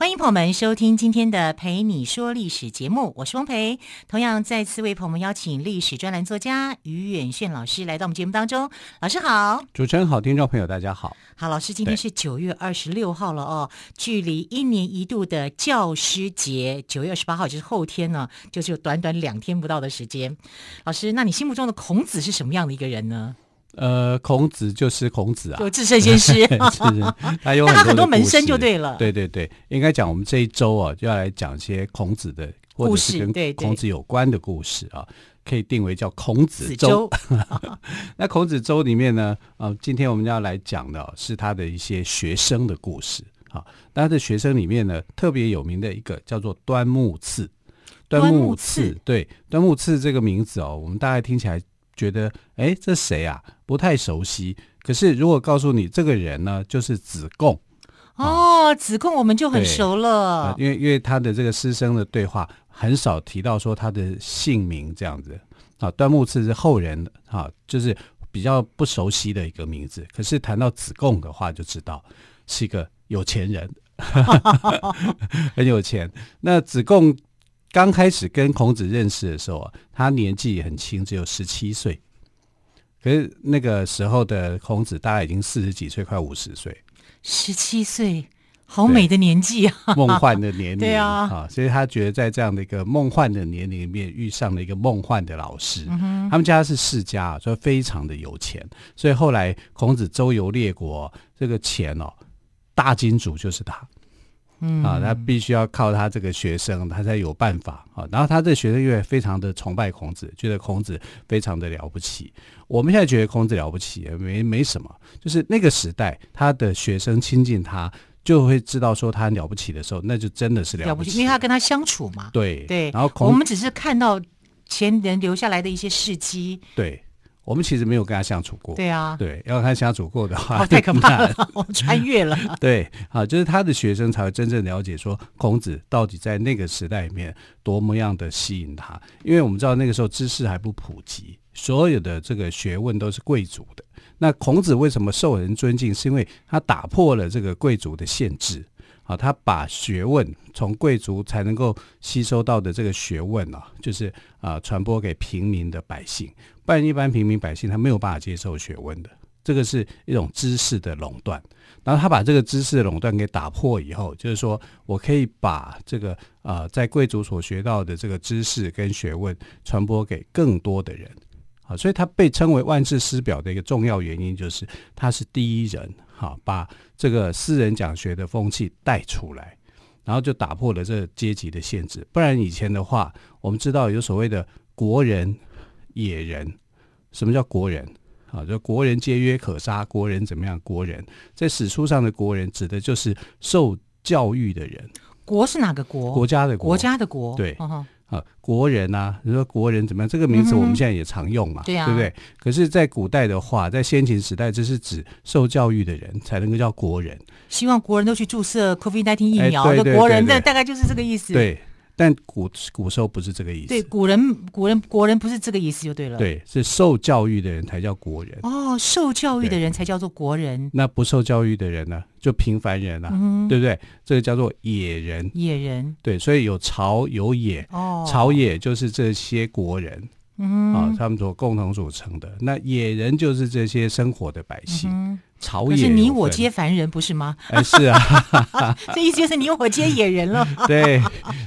欢迎朋友们收听今天的《陪你说历史》节目，我是汪培。同样再次为朋友们邀请历史专栏作家于远炫老师来到我们节目当中。老师好，主持人好，听众朋友大家好。好，老师，今天是九月二十六号了哦，距离一年一度的教师节九月二十八号就是后天呢，就是短短两天不到的时间。老师，那你心目中的孔子是什么样的一个人呢？呃，孔子就是孔子啊，就至圣先师，是他有很多，很多门生就对了。对对对，应该讲我们这一周啊，就要来讲一些孔子的或者是跟孔子有关的故事啊，可以定为叫孔子周。那孔子周里面呢，啊，今天我们要来讲的是他的一些学生的故事啊。他的学生里面呢，特别有名的一个叫做端木赐。端木赐，对，端木赐这个名字哦，我们大概听起来。觉得哎，这谁啊？不太熟悉。可是如果告诉你这个人呢，就是子贡。哦，子贡我们就很熟了。呃、因为因为他的这个师生的对话很少提到说他的姓名这样子。啊，端木赐是后人啊，就是比较不熟悉的一个名字。可是谈到子贡的话，就知道是一个有钱人，很有钱。那子贡。刚开始跟孔子认识的时候啊，他年纪也很轻，只有十七岁。可是那个时候的孔子大概已经四十几岁，快五十岁。十七岁，好美的年纪啊！梦幻的年龄，对啊，啊，所以他觉得在这样的一个梦幻的年龄里面，遇上了一个梦幻的老师。嗯、他们家是世家，所以非常的有钱。所以后来孔子周游列国，这个钱哦，大金主就是他。嗯啊，他必须要靠他这个学生，他才有办法啊。然后他这个学生因为非常的崇拜孔子，觉得孔子非常的了不起。我们现在觉得孔子了不起，没没什么。就是那个时代，他的学生亲近他，就会知道说他了不起的时候，那就真的是了不起，了不起，因为他跟他相处嘛。对对。然后我们只是看到前人留下来的一些事迹。对。我们其实没有跟他相处过，对啊，对，要跟他相处过的话，哦、太可怕了，我穿越了。对，啊，就是他的学生才会真正了解说孔子到底在那个时代里面多么样的吸引他，因为我们知道那个时候知识还不普及，所有的这个学问都是贵族的。那孔子为什么受人尊敬？是因为他打破了这个贵族的限制。啊，他把学问从贵族才能够吸收到的这个学问啊，就是啊传播给平民的百姓，不然一般平民百姓他没有办法接受学问的，这个是一种知识的垄断。然后他把这个知识的垄断给打破以后，就是说我可以把这个啊在贵族所学到的这个知识跟学问传播给更多的人。啊，所以他被称为万世师表的一个重要原因，就是他是第一人。好，把这个私人讲学的风气带出来，然后就打破了这阶级的限制。不然以前的话，我们知道有所谓的国人、野人。什么叫国人？啊，就国人皆曰可杀，国人怎么样？国人在史书上的国人指的就是受教育的人。国是哪个国？国家的国。国家的国。对。哦啊，国人啊，你说国人怎么样？这个名字我们现在也常用嘛，嗯、对呀、啊，对不对？可是，在古代的话，在先秦时代，这是指受教育的人才能够叫国人。希望国人都去注射 COVID-19 疫苗的、哎、国人的，大概就是这个意思。对。但古古时候不是这个意思。对，古人古人国人不是这个意思就对了。对，是受教育的人才叫国人。哦，受教育的人才叫做国人。那不受教育的人呢？就平凡人啊，嗯、对不对？这个叫做野人。野人。对，所以有朝有野。哦。朝野就是这些国人。嗯。啊，他们所共同组成的。那野人就是这些生活的百姓。嗯朝野，是你我皆凡人，不是吗？哎，是啊，这意思就是你我皆野人了。对，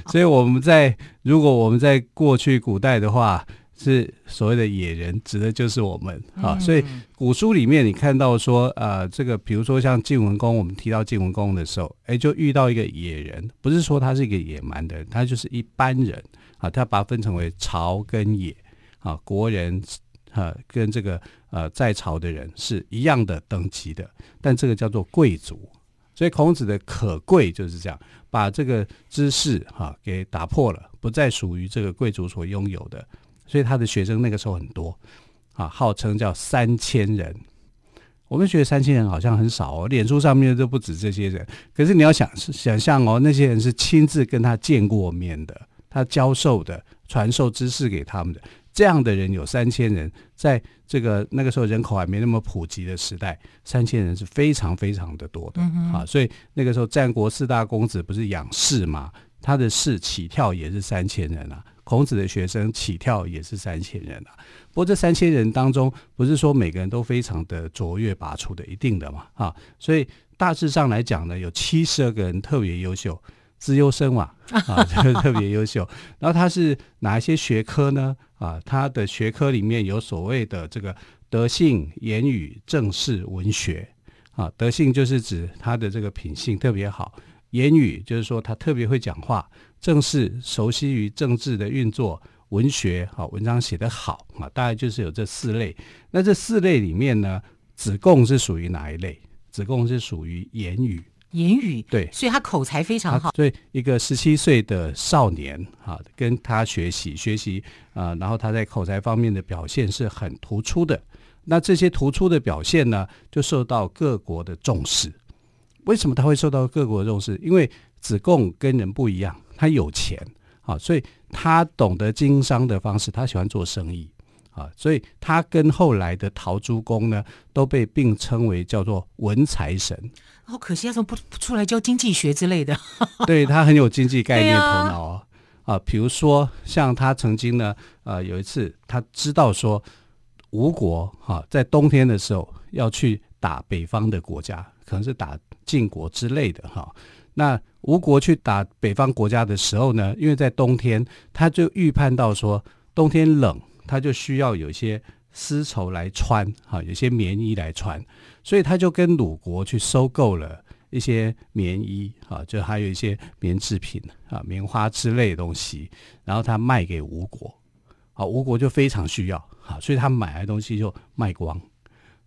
所以我们在如果我们在过去古代的话，是所谓的野人，指的就是我们啊。所以古书里面你看到说，呃，这个比如说像晋文公，我们提到晋文公的时候，哎，就遇到一个野人，不是说他是一个野蛮的人，他就是一般人啊。他把它分成为朝跟野啊，国人。呃，跟这个呃在朝的人是一样的等级的，但这个叫做贵族。所以孔子的可贵就是这样，把这个知识哈、给打破了，不再属于这个贵族所拥有的。所以他的学生那个时候很多，啊，号称叫三千人。我们觉得三千人好像很少哦，脸书上面都不止这些人。可是你要想想象哦，那些人是亲自跟他见过面的，他教授的、传授知识给他们的，这样的人有三千人，在这个那个时候人口还没那么普及的时代，三千人是非常非常的多的、嗯、啊。所以那个时候战国四大公子不是养士吗？他的士起跳也是三千人啊。孔子的学生起跳也是三千人啊，不过这三千人当中，不是说每个人都非常的卓越拔出的，一定的嘛，啊，所以大致上来讲呢，有七十二个人特别优秀，资优生嘛，啊，就特别优秀。然后他是哪一些学科呢？啊，他的学科里面有所谓的这个德性、言语、政事、文学。啊，德性就是指他的这个品性特别好，言语就是说他特别会讲话。正式熟悉于政治的运作，文学好，文章写得好啊，大概就是有这四类。那这四类里面呢，子贡是属于哪一类？子贡是属于言语，言语对，所以他口才非常好。所以一个十七岁的少年啊，跟他学习学习啊，然后他在口才方面的表现是很突出的。那这些突出的表现呢，就受到各国的重视。为什么他会受到各国的重视？因为子贡跟人不一样。他有钱啊，所以他懂得经商的方式，他喜欢做生意啊，所以他跟后来的陶朱公呢，都被并称为叫做文财神。好可惜，他怎么不不出来教经济学之类的？对，他很有经济概念头脑啊，啊，比如说像他曾经呢，呃，有一次他知道说吴国哈、啊、在冬天的时候要去打北方的国家，可能是打晋国之类的哈。啊那吴国去打北方国家的时候呢，因为在冬天，他就预判到说冬天冷，他就需要有一些丝绸来穿，哈，有些棉衣来穿，所以他就跟鲁国去收购了一些棉衣，哈，就还有一些棉制品啊，棉花之类的东西，然后他卖给吴国，好，吴国就非常需要，好，所以他买来的东西就卖光，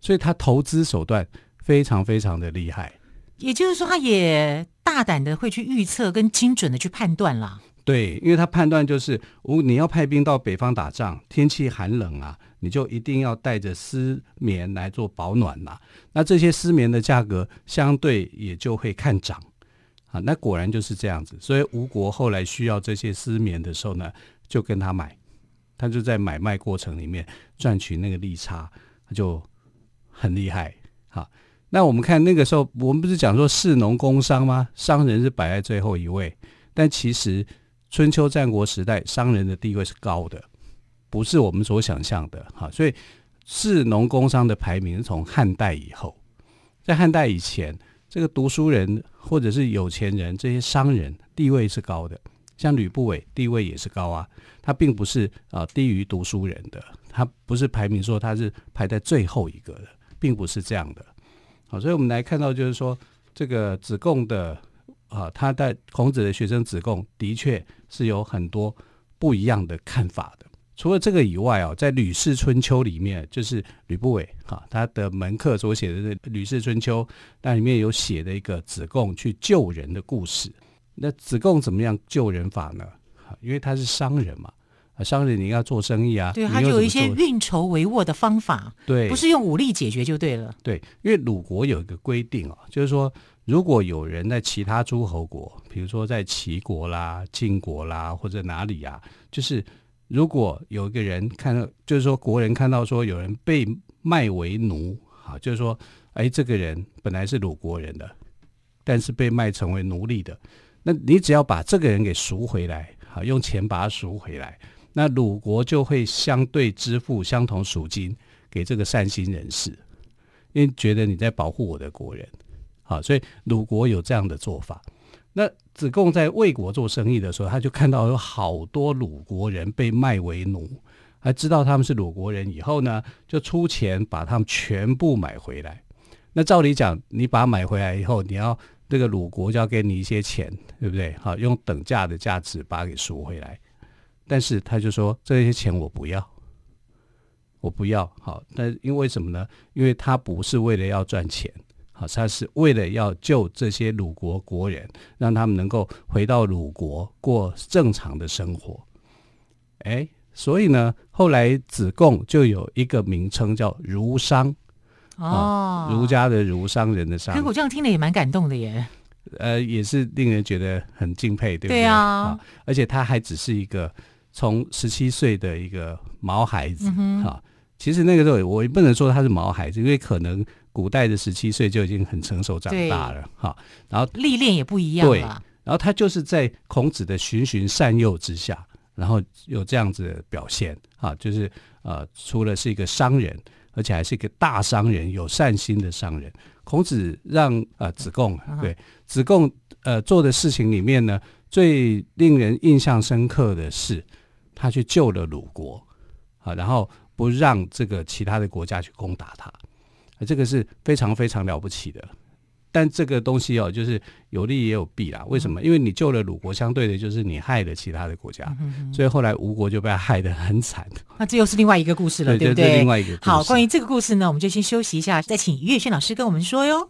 所以他投资手段非常非常的厉害。也就是说，他也大胆的会去预测跟精准的去判断啦。对，因为他判断就是，吴你要派兵到北方打仗，天气寒冷啊，你就一定要带着丝棉来做保暖呐。那这些丝棉的价格相对也就会看涨啊。那果然就是这样子，所以吴国后来需要这些丝棉的时候呢，就跟他买，他就在买卖过程里面赚取那个利差，他就很厉害哈。那我们看那个时候，我们不是讲说士农工商吗？商人是摆在最后一位，但其实春秋战国时代商人的地位是高的，不是我们所想象的哈。所以士农工商的排名是从汉代以后，在汉代以前，这个读书人或者是有钱人这些商人地位是高的，像吕不韦地位也是高啊，他并不是啊低于读书人的，他不是排名说他是排在最后一个的，并不是这样的。好，所以我们来看到，就是说，这个子贡的啊，他在孔子的学生子贡，的确是有很多不一样的看法的。除了这个以外啊，在《吕氏春秋》里面，就是吕不韦哈他的门客所写的《吕氏春秋》，那里面有写的一个子贡去救人的故事。那子贡怎么样救人法呢？因为他是商人嘛。啊，商人你要做生意啊，对，他就有一些运筹帷幄的方法，对，不是用武力解决就对了。对，因为鲁国有一个规定啊，就是说，如果有人在其他诸侯国，比如说在齐国啦、晋国啦或者哪里啊，就是如果有一个人看到，就是说国人看到说有人被卖为奴，啊，就是说，哎，这个人本来是鲁国人的，但是被卖成为奴隶的，那你只要把这个人给赎回来，啊，用钱把他赎回来。那鲁国就会相对支付相同赎金给这个善心人士，因为觉得你在保护我的国人，好，所以鲁国有这样的做法。那子贡在魏国做生意的时候，他就看到有好多鲁国人被卖为奴，还知道他们是鲁国人以后呢，就出钱把他们全部买回来。那照理讲，你把买回来以后，你要这个鲁国就要给你一些钱，对不对？好，用等价的价值把它给赎回来。但是他就说，这些钱我不要，我不要。好，那因为什么呢？因为他不是为了要赚钱，好，他是为了要救这些鲁国国人，让他们能够回到鲁国过正常的生活。哎，所以呢，后来子贡就有一个名称叫儒商哦，儒家的儒，商人的商。可我这样听了也蛮感动的耶。呃，也是令人觉得很敬佩，对不对？对啊，而且他还只是一个从十七岁的一个毛孩子，哈、嗯。其实那个时候我也不能说他是毛孩子，因为可能古代的十七岁就已经很成熟长大了，哈。然后历练也不一样，对。然后他就是在孔子的循循善诱之下，然后有这样子的表现，哈，就是呃，除了是一个商人，而且还是一个大商人，有善心的商人。孔子让呃子贡对子贡呃做的事情里面呢，最令人印象深刻的是，他去救了鲁国啊，然后不让这个其他的国家去攻打他，这个是非常非常了不起的。但这个东西哦，就是有利也有弊啦。为什么？因为你救了鲁国，相对的就是你害了其他的国家，所以后来吴国就被害得很惨。那这又是另外一个故事了，对，对不对？另外一个。好，关于这个故事呢，我们就先休息一下，再请于月轩老师跟我们说哟。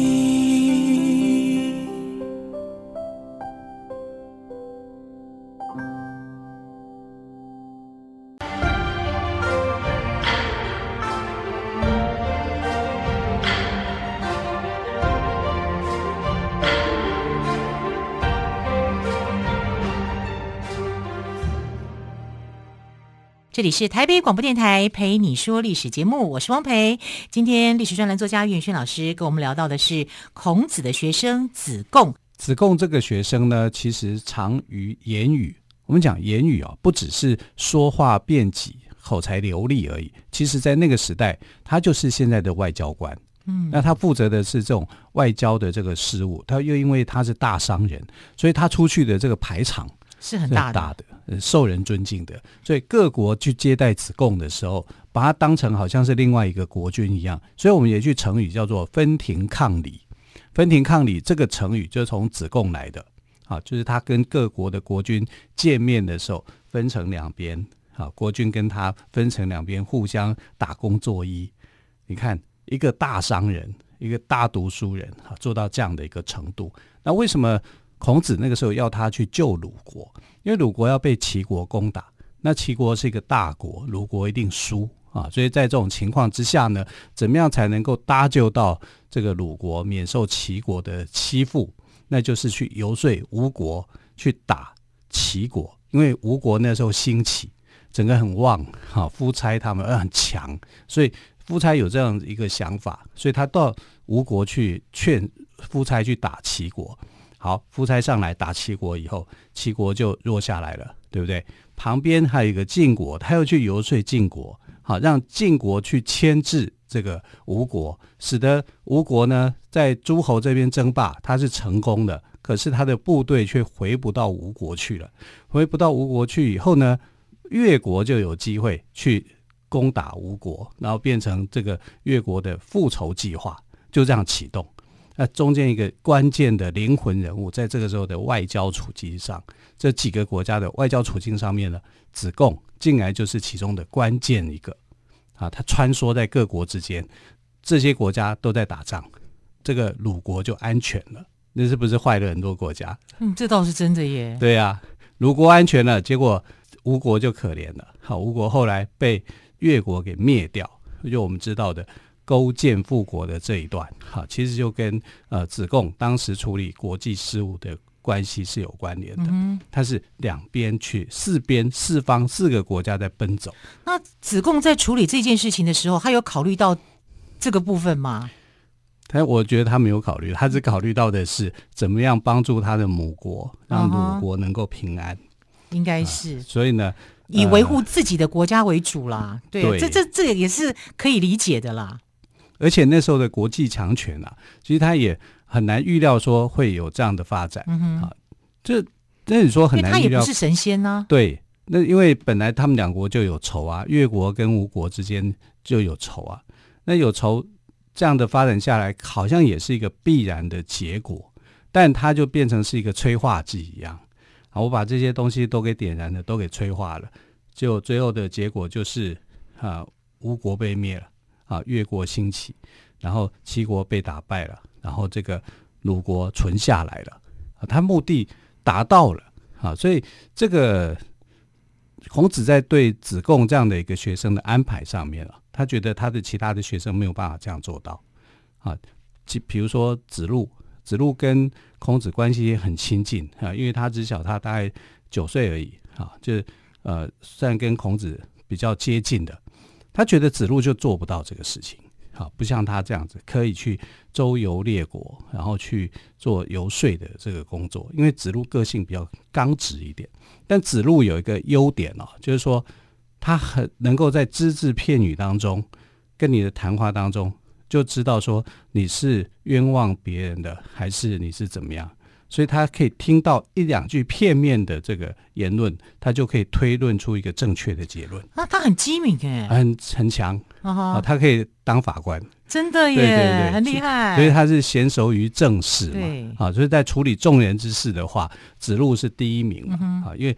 这里是台北广播电台陪你说历史节目，我是汪培。今天历史专栏作家袁轩老师跟我们聊到的是孔子的学生子贡。子贡这个学生呢，其实长于言语。我们讲言语啊，不只是说话辩捷、口才流利而已。其实，在那个时代，他就是现在的外交官。嗯，那他负责的是这种外交的这个事务。他又因为他是大商人，所以他出去的这个排场。是很大的，大的，受人尊敬的。所以各国去接待子贡的时候，把他当成好像是另外一个国君一样。所以我们有一句成语叫做“分庭抗礼”。分庭抗礼这个成语就是从子贡来的，啊，就是他跟各国的国君见面的时候，分成两边，啊，国君跟他分成两边，互相打工作揖。你看，一个大商人，一个大读书人，啊，做到这样的一个程度，那为什么？孔子那个时候要他去救鲁国，因为鲁国要被齐国攻打，那齐国是一个大国，鲁国一定输啊。所以在这种情况之下呢，怎么样才能够搭救到这个鲁国免受齐国的欺负？那就是去游说吴国去打齐国，因为吴国那时候兴起，整个很旺，哈，夫差他们很强，所以夫差有这样一个想法，所以他到吴国去劝夫差去打齐国。好，夫差上来打齐国以后，齐国就弱下来了，对不对？旁边还有一个晋国，他又去游说晋国，好，让晋国去牵制这个吴国，使得吴国呢在诸侯这边争霸，他是成功的，可是他的部队却回不到吴国去了。回不到吴国去以后呢，越国就有机会去攻打吴国，然后变成这个越国的复仇计划，就这样启动。那中间一个关键的灵魂人物，在这个时候的外交处境上，这几个国家的外交处境上面呢，子贡进来就是其中的关键一个啊，他穿梭在各国之间，这些国家都在打仗，这个鲁国就安全了，那是不是坏了很多国家？嗯，这倒是真的耶。对呀、啊，鲁国安全了，结果吴国就可怜了。好，吴国后来被越国给灭掉，就我们知道的。勾践复国的这一段，哈，其实就跟呃子贡当时处理国际事务的关系是有关联的。嗯，他是两边去四边四方四个国家在奔走。那子贡在处理这件事情的时候，他有考虑到这个部分吗？他我觉得他没有考虑，他只考虑到的是怎么样帮助他的母国，让母国能够平安。应该是、呃，所以呢，以维护自己的国家为主啦。对，对这这这也是可以理解的啦。而且那时候的国际强权啊，其实他也很难预料说会有这样的发展。啊，这那你说很难预料，不是神仙呢、啊。对，那因为本来他们两国就有仇啊，越国跟吴国之间就有仇啊。那有仇这样的发展下来，好像也是一个必然的结果，但它就变成是一个催化剂一样啊。我把这些东西都给点燃了，都给催化了，就最后的结果就是啊，吴国被灭了啊，越国兴起，然后齐国被打败了，然后这个鲁国存下来了啊，他目的达到了啊，所以这个。孔子在对子贡这样的一个学生的安排上面啊，他觉得他的其他的学生没有办法这样做到啊。比比如说子路，子路跟孔子关系也很亲近啊，因为他只小他大概九岁而已啊，就呃，算跟孔子比较接近的，他觉得子路就做不到这个事情。好，不像他这样子可以去周游列国，然后去做游说的这个工作。因为子路个性比较刚直一点，但子路有一个优点哦，就是说他很能够在只字片语当中，跟你的谈话当中，就知道说你是冤枉别人的，还是你是怎么样。所以他可以听到一两句片面的这个言论，他就可以推论出一个正确的结论。啊，他很机敏哎，很很强。啊，他可以当法官，真的耶，对对对，很厉害。所以他是娴熟于政事嘛，啊，所以在处理众人之事的话，子路是第一名嘛，嗯、啊，因为。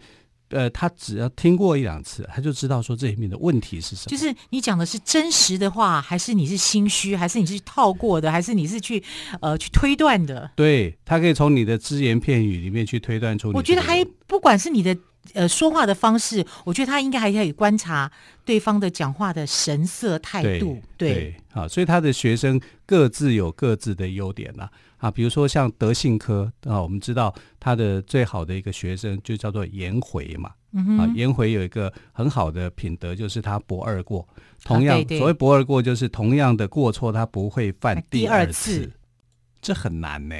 呃，他只要听过一两次，他就知道说这里面的问题是什么。就是你讲的是真实的话，还是你是心虚，还是你是套过的，还是你是去呃去推断的？对，他可以从你的只言片语里面去推断出。我觉得还不管是你的呃说话的方式，我觉得他应该还可以观察对方的讲话的神色态度。对，对，啊，所以他的学生各自有各自的优点啦。啊，比如说像德信科啊，我们知道他的最好的一个学生就叫做颜回嘛。嗯、啊，颜回有一个很好的品德，就是他不二过。同样，啊、对对所谓不二过，就是同样的过错，他不会犯第二次。二次这很难呢。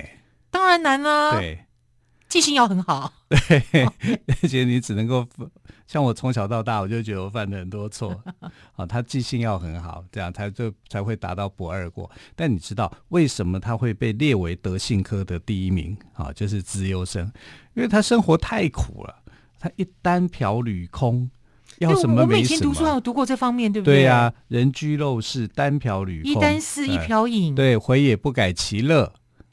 当然难啦。对，记性要很好。对，而且你只能够。像我从小到大，我就觉得我犯了很多错 啊。他记性要很好，这样才就才会达到不二过。但你知道为什么他会被列为德信科的第一名啊？就是资优生，因为他生活太苦了。他一单瓢履空，要什么没什么。我们以前读书还有读过这方面，对不对？对呀、啊，人居陋室，单瓢履空，一簞食，一瓢饮、呃。对，回也不改其乐。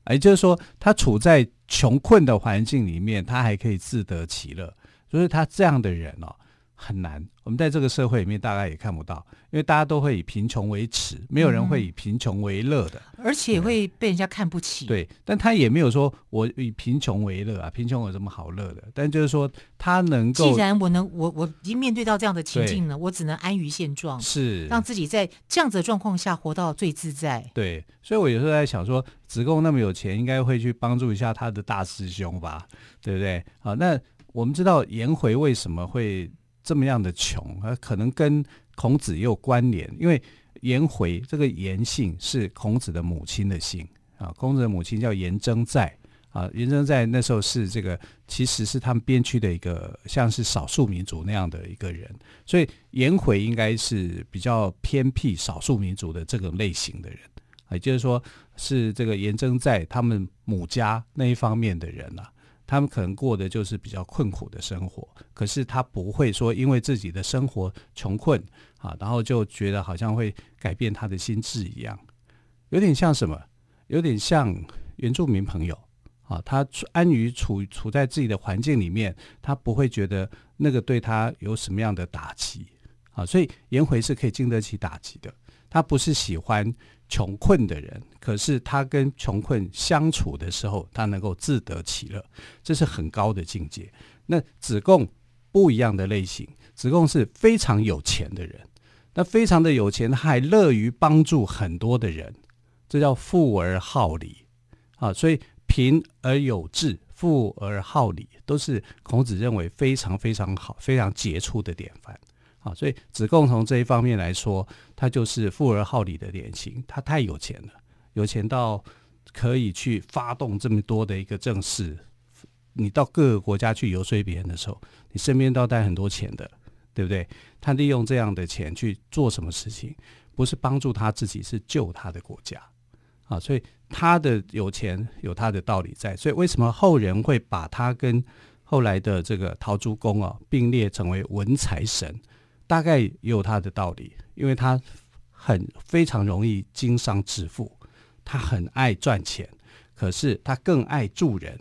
也就是说，他处在穷困的环境里面，他还可以自得其乐。所以他这样的人哦，很难。我们在这个社会里面，大概也看不到，因为大家都会以贫穷为耻，没有人会以贫穷为乐的，嗯、而且会被人家看不起。对，但他也没有说我以贫穷为乐啊，贫穷有什么好乐的？但就是说，他能够，既然我能，我我已经面对到这样的情境了，我只能安于现状，是让自己在这样子的状况下活到最自在。对，所以我有时候在想说，子贡那么有钱，应该会去帮助一下他的大师兄吧，对不对？好，那。我们知道颜回为什么会这么样的穷，啊，可能跟孔子也有关联，因为颜回这个颜姓是孔子的母亲的姓啊，孔子的母亲叫颜征在啊，颜征在那时候是这个其实是他们边区的一个像是少数民族那样的一个人，所以颜回应该是比较偏僻少数民族的这个类型的人，也就是说是这个颜征在他们母家那一方面的人啊。他们可能过的就是比较困苦的生活，可是他不会说因为自己的生活穷困啊，然后就觉得好像会改变他的心智一样，有点像什么？有点像原住民朋友啊，他安于处处在自己的环境里面，他不会觉得那个对他有什么样的打击啊，所以颜回是可以经得起打击的，他不是喜欢。穷困的人，可是他跟穷困相处的时候，他能够自得其乐，这是很高的境界。那子贡不一样的类型，子贡是非常有钱的人，那非常的有钱，他还乐于帮助很多的人，这叫富而好礼啊。所以贫而有志，富而好礼，都是孔子认为非常非常好、非常杰出的典范。啊，所以子贡从这一方面来说，他就是富而好礼的典型。他太有钱了，有钱到可以去发动这么多的一个政事。你到各个国家去游说别人的时候，你身边都要带很多钱的，对不对？他利用这样的钱去做什么事情？不是帮助他自己，是救他的国家。啊，所以他的有钱有他的道理在。所以为什么后人会把他跟后来的这个陶朱公啊，并列成为文财神，大概也有他的道理，因为他很非常容易经商致富，他很爱赚钱，可是他更爱助人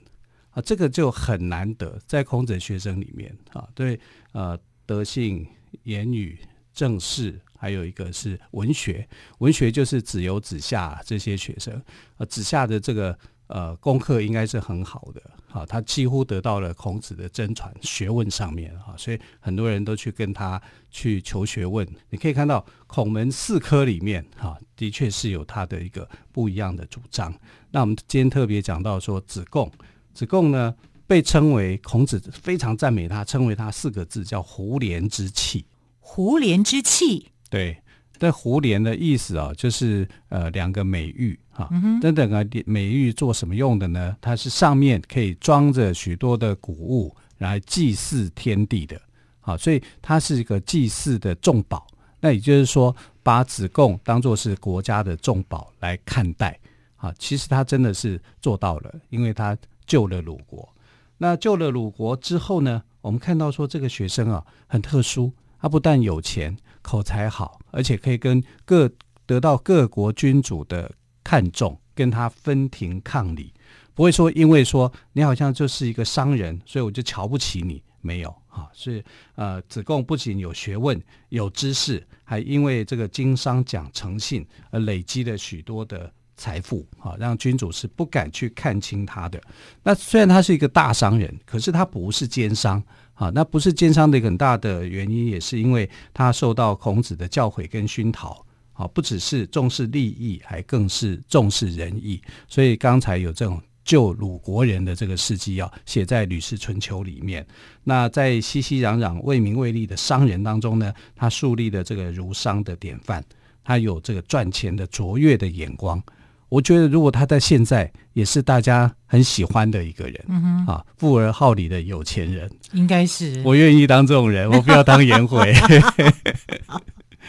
啊，这个就很难得，在孔子学生里面啊，对，呃，德性、言语、政事，还有一个是文学，文学就是子游、子夏这些学生，呃，子夏的这个。呃，功课应该是很好的，好，他几乎得到了孔子的真传，学问上面啊，所以很多人都去跟他去求学问。你可以看到孔门四科里面，哈，的确是有他的一个不一样的主张。那我们今天特别讲到说子贡，子贡呢被称为孔子非常赞美他，称为他四个字叫胡连之气。胡连之气，对。这胡莲的意思啊，就是呃两个美玉哈。这两个美玉做什么用的呢？它是上面可以装着许多的谷物来祭祀天地的，好，所以它是一个祭祀的重宝。那也就是说，把子贡当作是国家的重宝来看待啊。其实他真的是做到了，因为他救了鲁国。那救了鲁国之后呢，我们看到说这个学生啊很特殊。他不但有钱、口才好，而且可以跟各得到各国君主的看重，跟他分庭抗礼，不会说因为说你好像就是一个商人，所以我就瞧不起你。没有啊，所以呃，子贡不仅有学问、有知识，还因为这个经商讲诚信而累积了许多的财富啊，让君主是不敢去看轻他的。那虽然他是一个大商人，可是他不是奸商。啊，那不是奸商的一个很大的原因，也是因为他受到孔子的教诲跟熏陶。啊，不只是重视利益，还更是重视仁义。所以刚才有这种救鲁国人的这个事迹要写在《吕氏春秋》里面。那在熙熙攘攘、为名为利的商人当中呢，他树立了这个儒商的典范，他有这个赚钱的卓越的眼光。我觉得，如果他在现在也是大家很喜欢的一个人，嗯哼，啊，富而好礼的有钱人，应该是。我愿意当这种人，我不要当颜回。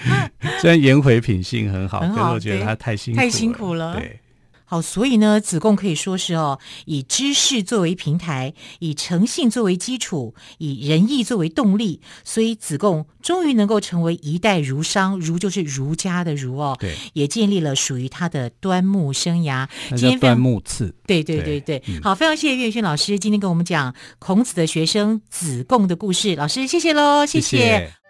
虽然颜回品性很好，很好，可是我觉得他太辛苦了，太辛苦了，对。好，所以呢，子贡可以说是哦，以知识作为平台，以诚信作为基础，以仁义作为动力，所以子贡终于能够成为一代儒商，儒就是儒家的儒哦，对，也建立了属于他的端木生涯。那叫端木赐，对对对对，对，好，非常谢谢岳轩老师今天跟我们讲孔子的学生子贡的故事，老师谢谢喽，谢谢。谢谢。